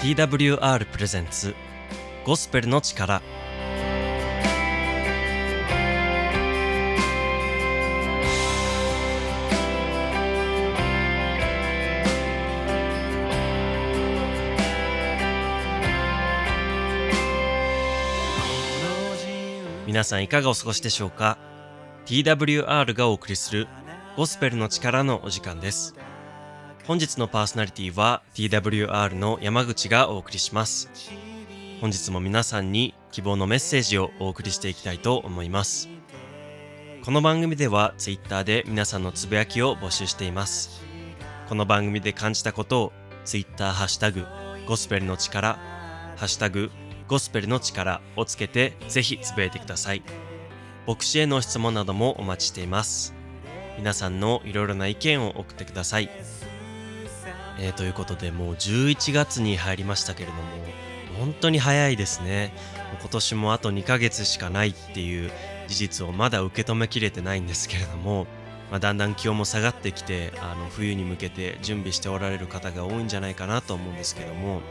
TWR プレゼンツゴスペルの力。皆さんいかがお過ごしでしょうか？TWR がお送りするゴスペルの力のお時間です。本日のパーソナリティは TWR の山口がお送りします。本日も皆さんに希望のメッセージをお送りしていきたいと思います。この番組では Twitter で皆さんのつぶやきを募集しています。この番組で感じたことを Twitter ハッシュタグゴスペルの力ハッシュタグゴスペルの力をつけてぜひつぶやいてください。牧師への質問などもお待ちしています。皆さんのいろいろな意見を送ってください、えー、ということでもう11月に入りましたけれども本当に早いですね。今年もあと2ヶ月しかないっていう事実をまだ受け止めきれてないんですけれども、まあ、だんだん気温も下がってきてあの冬に向けて準備しておられる方が多いんじゃないかなと思うんですけども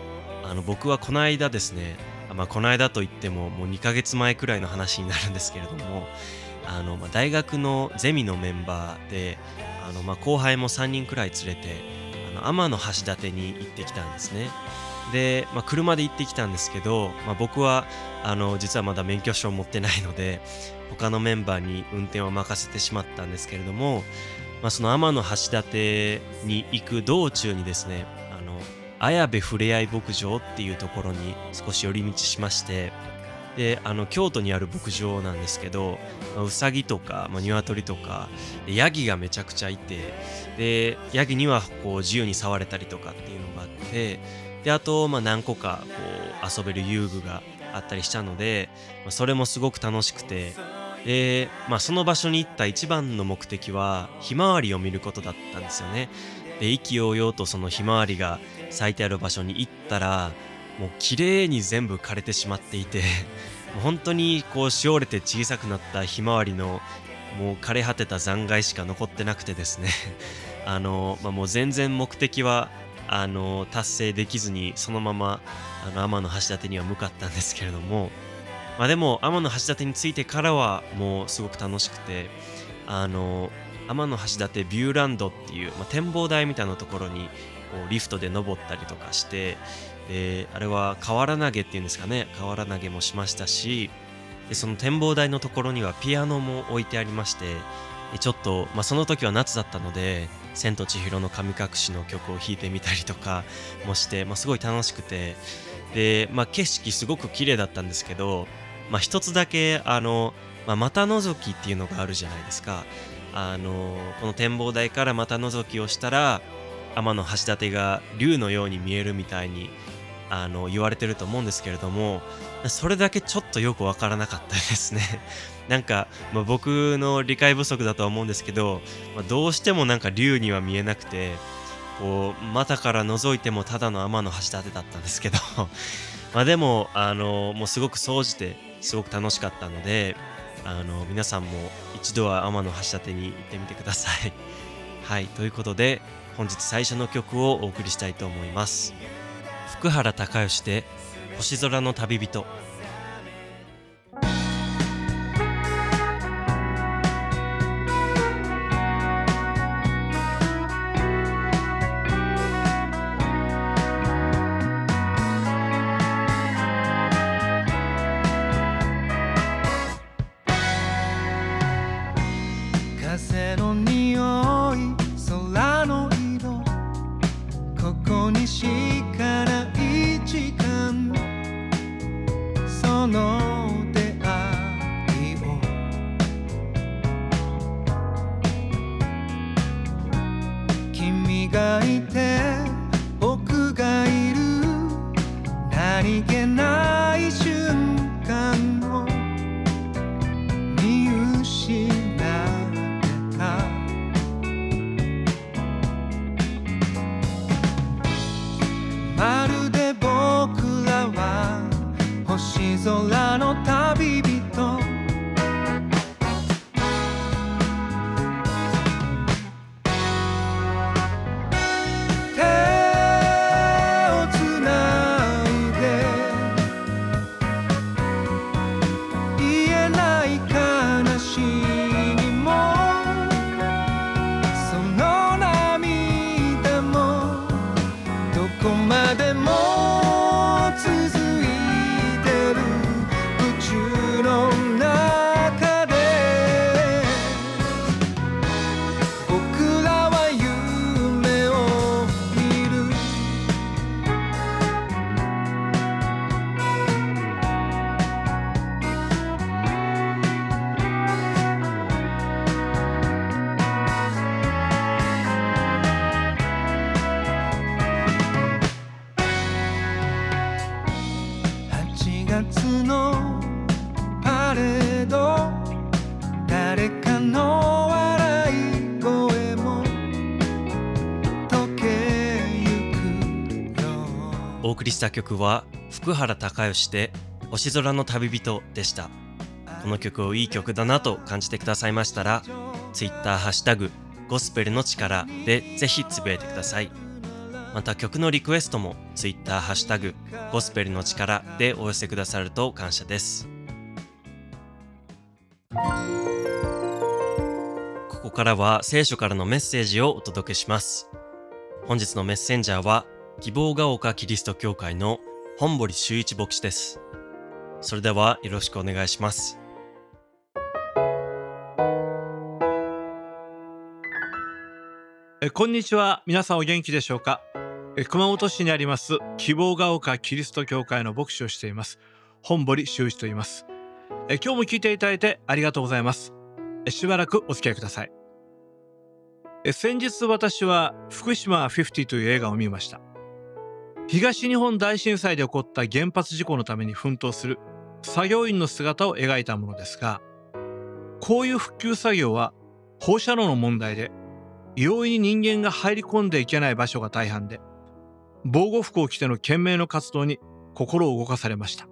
あの僕はこの間ですねまあ、この間といってももう2ヶ月前くらいの話になるんですけれどもあの、まあ、大学のゼミのメンバーであの、ま、後輩も3人くらい連れての天橋立に行ってきたんですね。で、まあ、車で行ってきたんですけど、まあ、僕はあの実はまだ免許証を持ってないので他のメンバーに運転を任せてしまったんですけれども、まあ、その天橋立に行く道中にですね綾部ふれあい牧場っていうところに少し寄り道しましてであの京都にある牧場なんですけど、まあ、うさぎとか、まあ、鶏とかヤギがめちゃくちゃいてでヤギにはこう自由に触れたりとかっていうのがあってであと、まあ、何個かこう遊べる遊具があったりしたので、まあ、それもすごく楽しくてで、まあ、その場所に行った一番の目的はひまわりを見ることだったんですよね。で意気揚々とそのひまわりが咲いてある場所に行ったらもう綺麗に全部枯れてしまっていてもう本当にこうしおれて小さくなったひまわりのもう枯れ果てた残骸しか残ってなくてですね。あの、まあ、もう全然目的はあの達成できずにそのままあの天橋立には向かったんですけれども、まあ、でも天橋立に着いてからはもうすごく楽しくてあの天橋立ビューランドっていう、まあ、展望台みたいなところにこうリフトで登ったりとかしてであれは瓦投げっていうんですかね。瓦投げもしましたしでその展望台のところにはピアノも置いてありましてちょっと、まあ、その時は夏だったので「千と千尋の神隠し」の曲を弾いてみたりとか もして、まあ、すごい楽しくてで、まあ、景色すごく綺麗だったんですけど、まあ、一つだけあの、まあ、股覗きっていうのがあるじゃないですか。あのこの展望台から股覗きをしたら天橋立が竜のように見えるみたいにあの言われてると思うんですけれどもそれだけちょっとよくわからなかったですね なんか、まあ、僕の理解不足だとは思うんですけど、まあ、どうしてもなんか竜には見えなくてこう股から覗いてもただの天の橋立だったんですけど まあでもあのもうすごく総じてすごく楽しかったのであの皆さんも一度は天の橋立に行ってみてください。はいということで本日最初の曲をお送りしたいと思います。福原孝義で星空の旅人。がいて僕がいる。何気ないりした曲は福原孝義で星空の旅人でした。この曲をいい曲だなと感じてくださいましたら Twitter ハッシュタグゴスペルの力でぜひつぶやいてください。また曲のリクエストも Twitter ハッシュタグゴスペルの力でお寄せくださると感謝です。ここからは聖書からのメッセージをお届けします。本日のメッセンジャーは希望が丘キリスト教会の本堀修一牧師です。それではよろしくお願いします。えこんにちは。皆さんお元気でしょうか？え熊本市にあります希望が丘キリスト教会の牧師をしています本堀修一と言います。え今日も聞いていただいてありがとうございます。えしばらくお付き合いください。え先日私は福島50という映画を見ました。東日本大震災で起こった原発事故のために奮闘する作業員の姿を描いたものですがこういう復旧作業は放射能の問題で容易に人間が入り込んでいけない場所が大半で防護服を着ての懸命の活動に心を動かされました、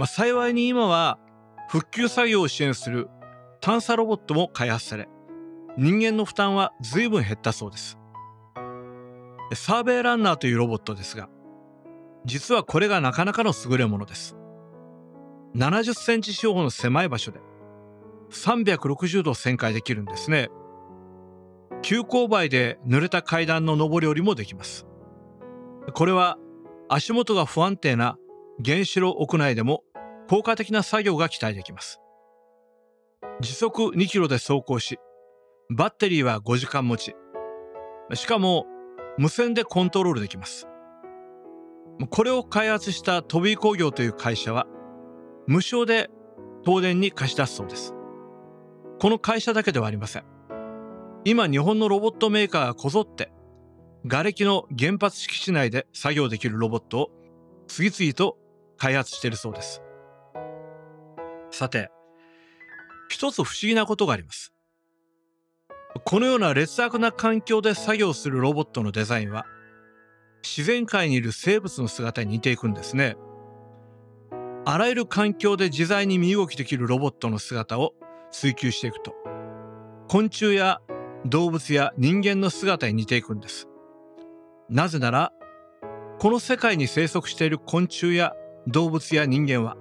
まあ、幸いに今は復旧作業を支援する探査ロボットも開発され人間の負担は随分減ったそうです。サーベイランナーというロボットですが実はこれがなかなかの優れものです。70センチ四方の狭い場所で360度旋回できるんですね。急勾配で濡れた階段の上り下りもできます。これは足元が不安定な原子炉屋内でも効果的な作業が期待できます。時速2キロで走行しバッテリーは5時間持ち。しかも無線でコントロールできます。これを開発した飛び工業という会社は無償で東電に貸し出すそうです。この会社だけではありません。今日本のロボットメーカーがこぞって瓦礫の原発敷地内で作業できるロボットを次々と開発しているそうです。さて一つ不思議なことがあります。このような劣悪な環境で作業するロボットのデザインは自然界にいる生物の姿に似ていくんですね。あらゆる環境で自在に身動きできるロボットの姿を追求していくと昆虫や動物や人間の姿に似ていくんです。なぜならこの世界に生息している昆虫や動物や人間は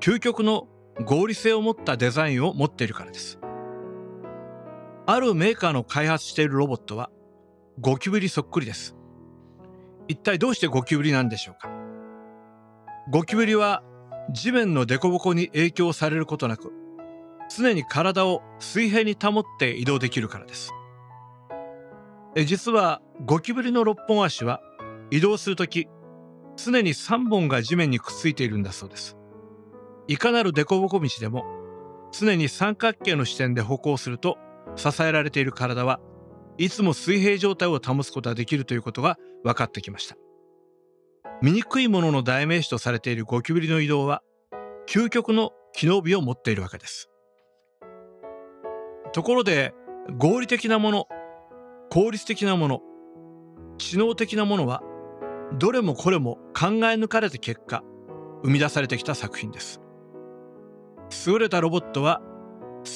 究極の合理性を持ったデザインを持っているからです。あるメーカーの開発しているロボットはゴキブリそっくりです。一体どうしてゴキブリなんでしょうか？ゴキブリは地面の凸凹に影響されることなく常に体を水平に保って移動できるからです。え実はゴキブリの6本足は移動する時常に3本が地面にくっついているんだそうです。いかなる凸凹道でも常に三角形の視点で歩行すると支えられている体はいつも水平状態を保つことができるということが分かってきました。醜いものの代名詞とされているゴキブリの移動は究極の機能美を持っているわけです。ところで合理的なもの効率的なもの知能的なものはどれもこれも考え抜かれた結果生み出されてきた作品です。優れたロボットは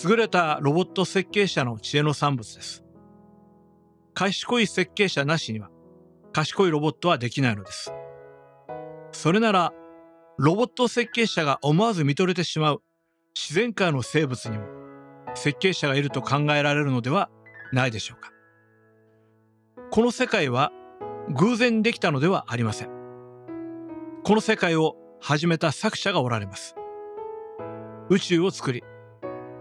優れたロボット設計者の知恵の産物です。賢い設計者なしには賢いロボットはできないのです。それならロボット設計者が思わず見とれてしまう自然界の生物にも設計者がいると考えられるのではないでしょうか。この世界は偶然できたのではありません。この世界を始めた作者がおられます。宇宙を作り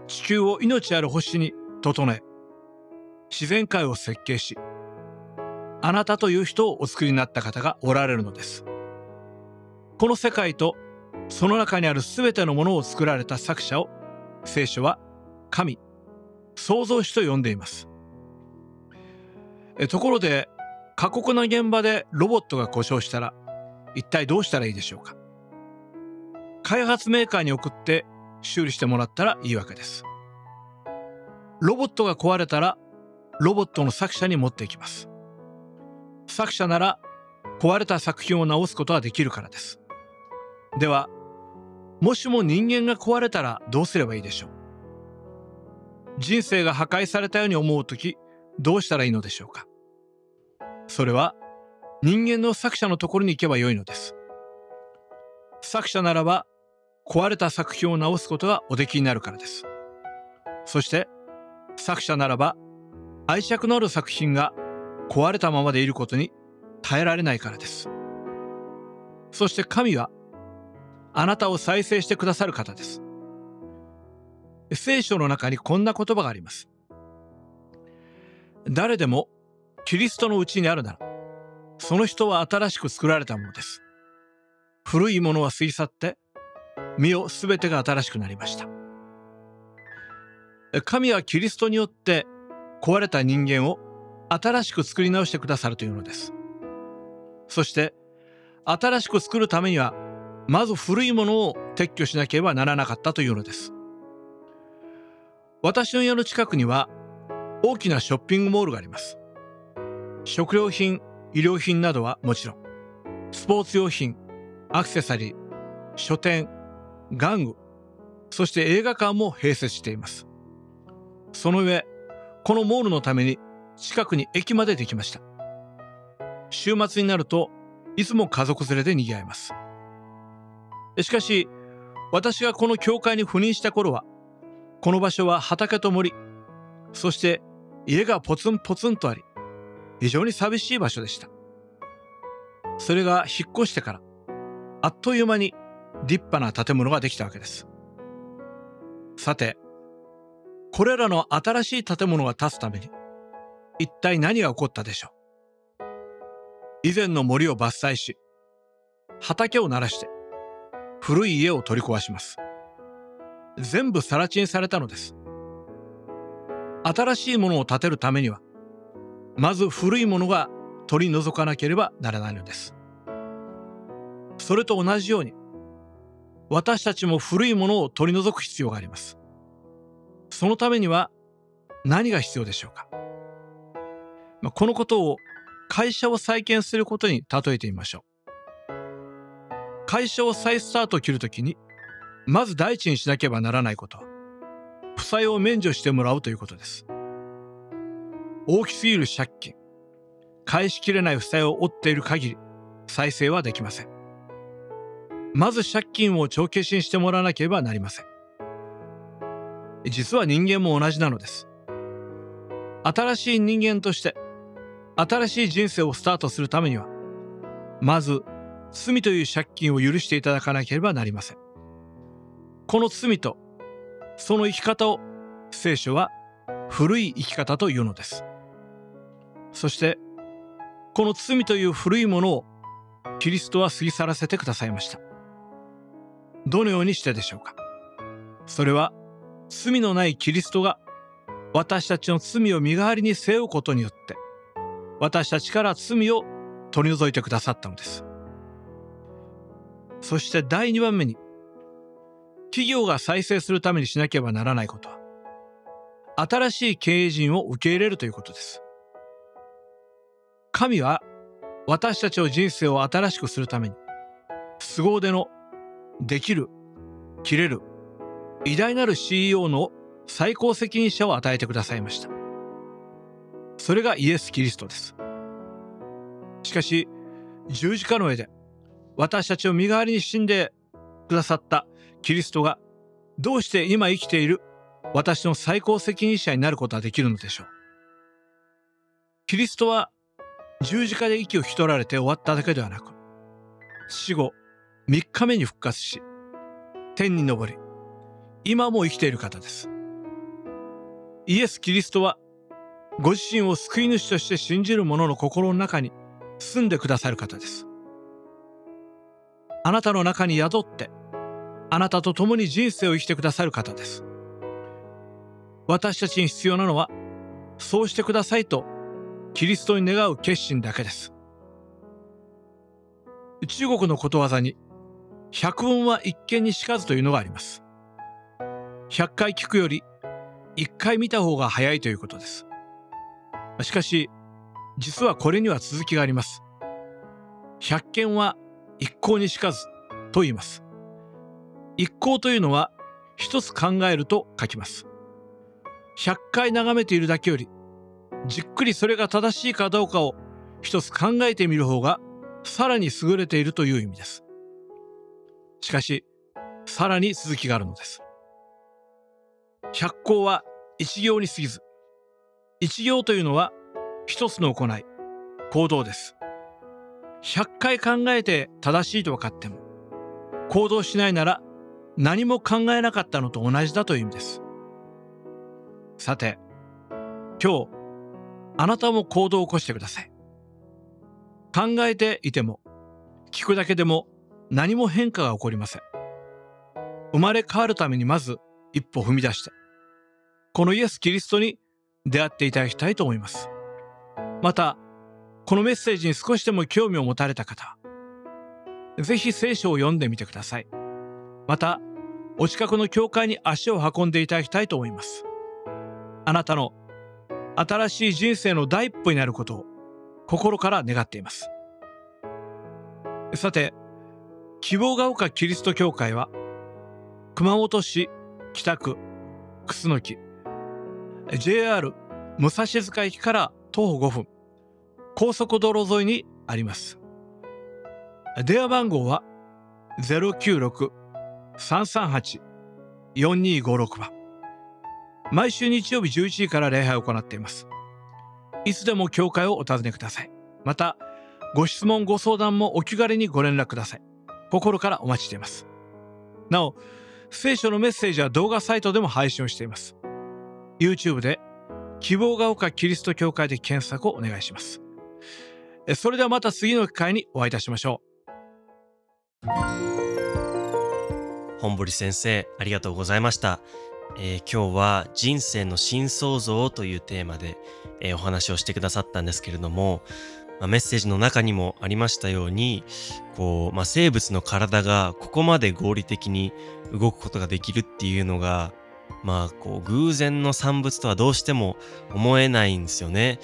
地球を命ある星に整え自然界を設計しあなたという人をお作りになった方がおられるのです。この世界とその中にある全てのものを作られた作者を聖書は神創造主と呼んでいます。ところで過酷な現場でロボットが故障したら一体どうしたらいいでしょうか。開発メーカーに送って修理してもらったらいいわけです。ロボットが壊れたらロボットの作者に持っていきます。作者なら壊れた作品を直すことができるからです。ではもしも人間が壊れたらどうすればいいでしょう？人生が破壊されたように思う時どうしたらいいのでしょうか？それは人間の作者のところに行けばよいのです。作者ならば壊れた作品を直すことがおできになるからです。そして作者ならば愛着のある作品が壊れたままでいることに耐えられないからです。そして神はあなたを再生してくださる方です。聖書の中にこんな言葉があります。誰でもキリストのうちにあるならその人は新しく作られたものです。古いものは過ぎ去って身をすべてが新しくなりました。神はキリストによって壊れた人間を新しく作り直してくださるというのです。そして新しく作るためにはまず古いものを撤去しなければならなかったというのです。私の家の近くには大きなショッピングモールがあります。食料品衣料品などはもちろんスポーツ用品アクセサリー書店玩具そして映画館も併設しています。その上このモールのために近くに駅までできました。週末になるといつも家族連れで賑わいます。しかし私がこの教会に赴任した頃はこの場所は畑と森そして家がポツンポツンとあり非常に寂しい場所でした。それが引っ越してからあっという間に立派な建物ができたわけです。さてこれらの新しい建物が建つために一体何が起こったでしょう？以前の森を伐採し畑を鳴らして古い家を取り壊します。全部更地にされたのです。新しいものを建てるためにはまず古いものが取り除かなければならないのです。それと同じように私たちも古いものを取り除く必要があります。そのためには何が必要でしょうか？まあこのことを会社を再建することに例えてみましょう。会社を再スタートを切るときにまず第一にしなければならないこと。は負債を免除してもらうということです。大きすぎる借金。返しきれない負債を負っている限り再生はできません。まず借金を帳消しにしてもらわなければなりません。実は人間も同じなのです。新しい人間として新しい人生をスタートするためにはまず罪という借金を許していただかなければなりません。この罪とその生き方を聖書は古い生き方というのです。そしてこの罪という古いものをキリストは過ぎ去らせてくださいました。どのようにしてでしょうか？それは罪のないキリストが私たちの罪を身代わりに背負うことによって私たちから罪を取り除いてくださったのです。そして第2番目に企業が再生するためにしなければならないことは新しい経営陣を受け入れるということです。神は私たちの人生を新しくするために凄腕のできる切れる偉大なる CEO の最高責任者を与えてくださいました。それがイエス・キリストです。しかし十字架の上で私たちを身代わりに死んでくださったキリストがどうして今生きている私の最高責任者になることはできるのでしょう。キリストは十字架で息を引き取られて終わっただけではなく死後3日目に復活し天に昇り今も生きている方です。イエス・キリストはご自身を救い主として信じる者の心の中に住んでくださる方です。あなたの中に宿ってあなたと共に人生を生きてくださる方です。私たちに必要なのはそうしてくださいとキリストに願う決心だけです。中国のことわざに百聞は一見にしかずというのがあります。100回聞くより1回見た方が早いということです。しかし実はこれには続きがあります。百件は一向にしかずと言います。一向というのは一つ考えると書きます。100回眺めているだけよりじっくりそれが正しいかどうかを一つ考えてみる方がさらに優れているという意味です。しかしさらに続きがあるのです。百行は一行に過ぎず一行というのは一つの行い行動です。100回考えて正しいと分かっても行動しないなら何も考えなかったのと同じだという意味です。さて今日あなたも行動を起こしてください。考えていても聞くだけでも何も変化が起こりません。生まれ変わるためにまず一歩踏み出してこのイエス・キリストに出会っていただきたいと思います。またこのメッセージに少しでも興味を持たれた方ぜひ聖書を読んでみてください。またお近くの教会に足を運んでいただきたいと思います。あなたの新しい人生の第一歩になることを心から願っています。さて希望が丘キリスト教会は熊本市北区楠木 JR 武蔵塚駅から徒歩5分高速道路沿いにあります。電話番号は096-338-4256番。毎週日曜日11時から礼拝を行っています。いつでも教会をお尋ねください。またご質問ご相談もお気軽にご連絡ください。心からお待ちしています。なお聖書のメッセージは動画サイトでも配信をしています。YouTube で希望が丘キリスト教会で検索をお願いします。それではまた次の機会にお会いいたしましょう。本堀先生ありがとうございました、えー今日は人生の新創造というテーマで、えーお話をしてくださったんですけれども、まあメッセージの中にもありましたようにこう、まあ、生物の体がここまで合理的に動くことができるっていうのがまあこう偶然の産物とはどうしても思えないんですよね。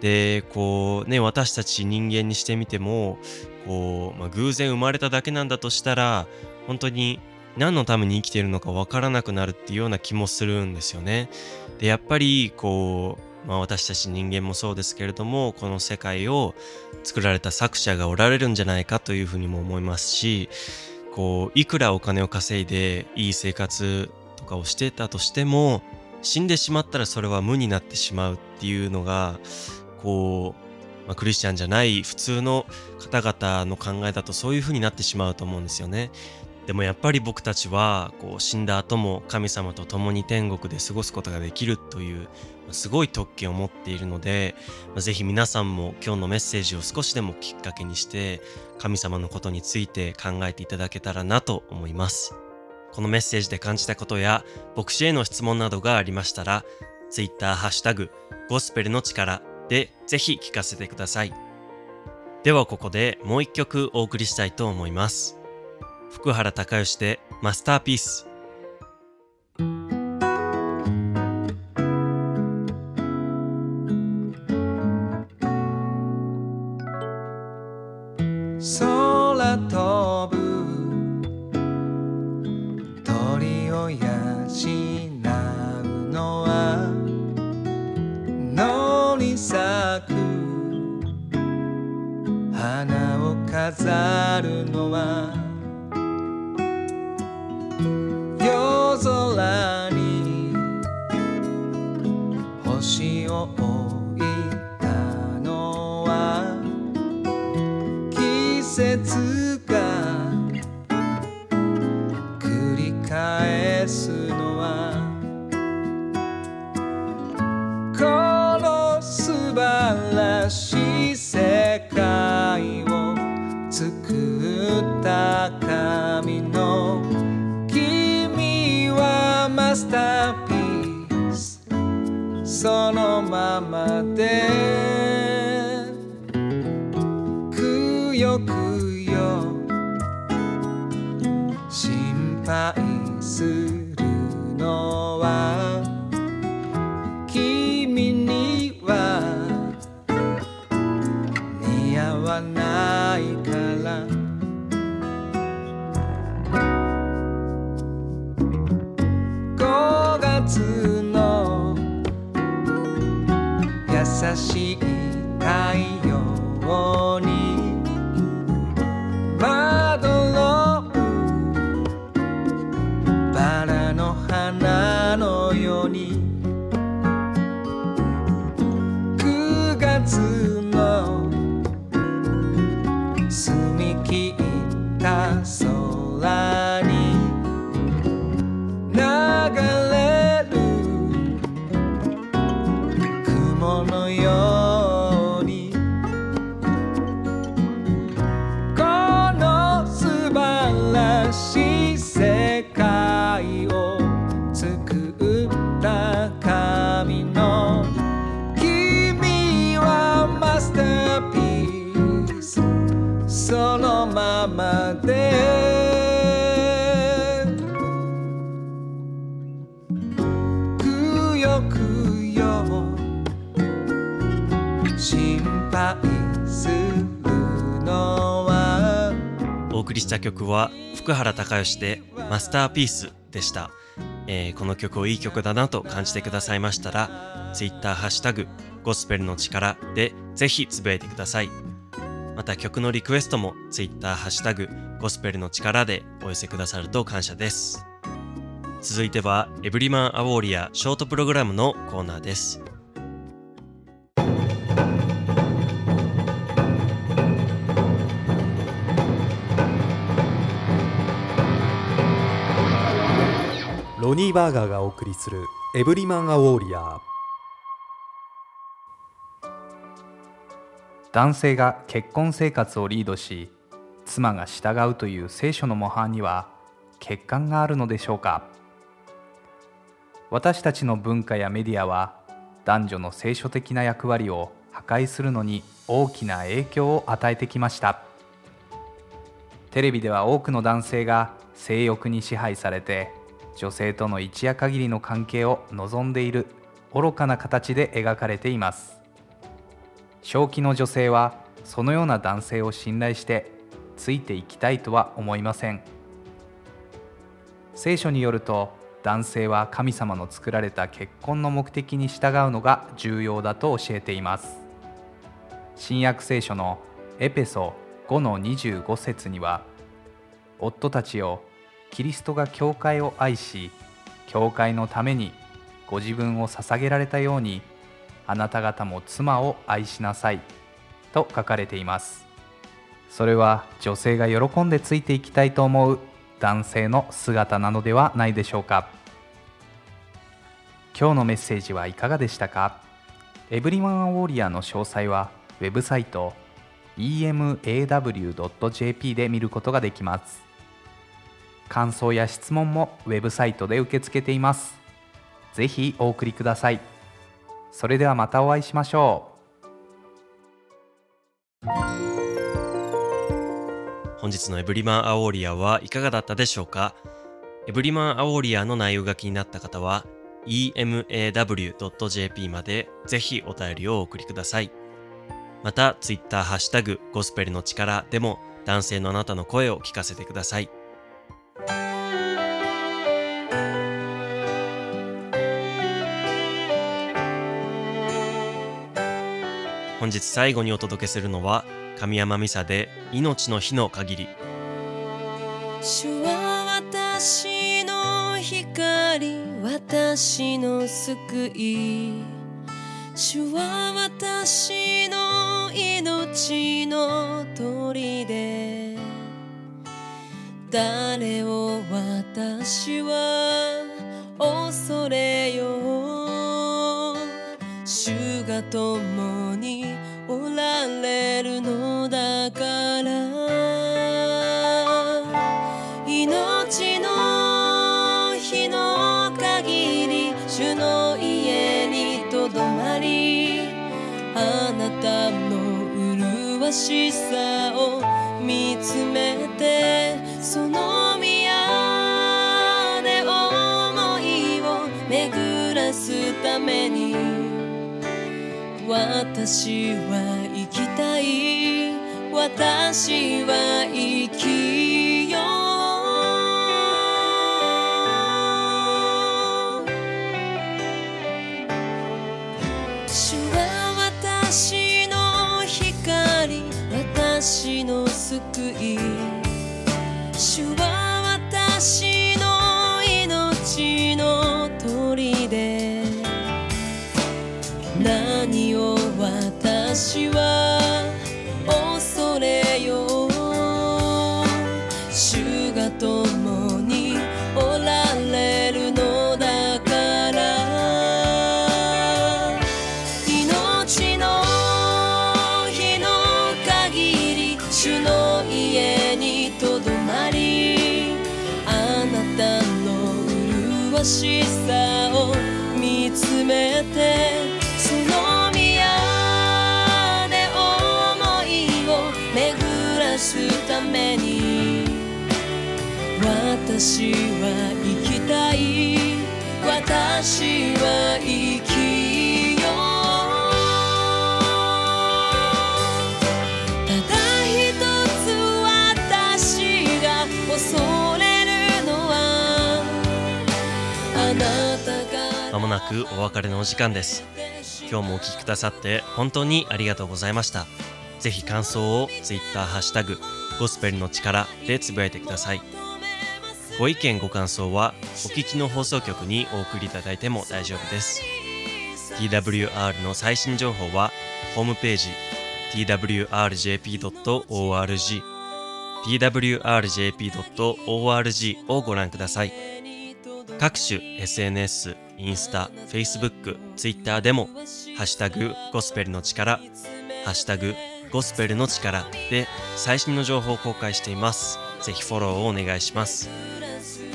でこうね私たち人間にしてみてもこう、まあ、偶然生まれただけなんだとしたら本当に何のために生きているのかわからなくなるっていうような気もするんですよね。でやっぱりこう、まあ、私たち人間もそうですけれどもこの世界を作られた作者がおられるんじゃないかというふうにも思いますしこういくらお金を稼いでいい生活とかをしてたとしても死んでしまったらそれは無になってしまうっていうのがこう、まあ、クリスチャンじゃない普通の方々の考えだとそういう風になってしまうと思うんですよね。でもやっぱり僕たちはこう死んだ後も神様と共に天国で過ごすことができるというすごい特権を持っているので、まあぜひ皆さんも今日のメッセージを少しでもきっかけにして神様のことについて考えていただけたらなと思います。このメッセージで感じたことや牧師への質問などがありましたら Twitter ハッシュタグゴスペルの力でぜひ聞かせてください。ではここでもう一曲お送りしたいと思います。福原孝義でマスターピース。った神の君はマスターピース。そのままで。した曲は福原孝義でマスターピースでした、えーこの曲をいい曲だなと感じてくださいましたら Twitter ハッシュタグゴスペルの力でぜひつぶやいてください。また曲のリクエストも Twitter ハッシュタグゴスペルの力でお寄せくださると感謝です。続いてはエブリマンアウォーリアショートプログラムのコーナーです。ニー・バーガーがお送りするエブリマン・ア・ウォーリアー。男性が結婚生活をリードし妻が従うという聖書の模範には欠陥があるのでしょうか。私たちの文化やメディアは男女の聖書的な役割を破壊するのに大きな影響を与えてきました。テレビでは多くの男性が性欲に支配されて女性との一夜限りの関係を望んでいる愚かな形で描かれています。正気の女性はそのような男性を信頼してついていきたいとは思いません。聖書によると男性は神様の作られた結婚の目的に従うのが重要だと教えています。新約聖書のエペソ5の25節には夫たちをキリストが教会を愛し教会のためにご自分を捧げられたようにあなた方も妻を愛しなさいと書かれています。それは女性が喜んでついていきたいと思う男性の姿なのではないでしょうか。今日のメッセージはいかがでしたか？エブリマン・ウォーリアーの詳細はウェブサイト emaw.jp で見ることができます。感想や質問もウェブサイトで受け付けていますぜひお送りくださいそれではまたお会いしましょう本日のエブリマンアオーリアはいかがだったでしょうか？エブリマンアオーリアの内容が気になった方は emaw.jp までぜひお便りをお送りください。また、ツイッターハッシュタグゴスペルの力でも男性のあなたの声を聞かせてください。本日最後にお届けするのは神山美沙で命の日の限り。主は私の光私の救い。主は私の命の砦。誰を私は恐れよう。主が共にれるのだから。命の日の限り主の家にとどまりあなたの麗しさを見つめてその宮で思いを巡らすために。私は生きたい。私は生きよう。主は私の光私の救い。主はしさを見つめてその宮で思いを巡らすために。私は生きたい。私は生きまもなくお別れのお時間です。今日もお聞きくださって本当にありがとうございました。ぜひ感想を Twitter ハッシュタグゴスペルの力でつぶやいてください。ご意見ご感想はお聞きの放送局にお送りいただいても大丈夫です。TWR の最新情報はホームページ twrjp.org twrjp.org をご覧ください。各種 SNS、インスタ、Facebook、Twitter でもハッシュタグゴスペルの力ハッシュタグゴスペルの力で最新の情報を公開しています。ぜひフォローをお願いします。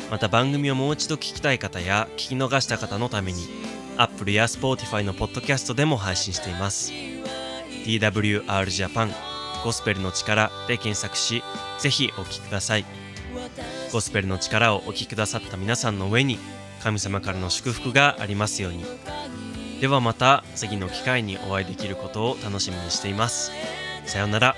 また番組をもう一度聞きたい方や聞き逃した方のために Apple や Spotify のポッドキャストでも配信しています。TWR Japan ゴスペルの力で検索しぜひお聞きください。ゴスペルの力をお聞きくださった皆さんの上に神様からの祝福がありますように。ではまた次の機会にお会いできることを楽しみにしています。さようなら。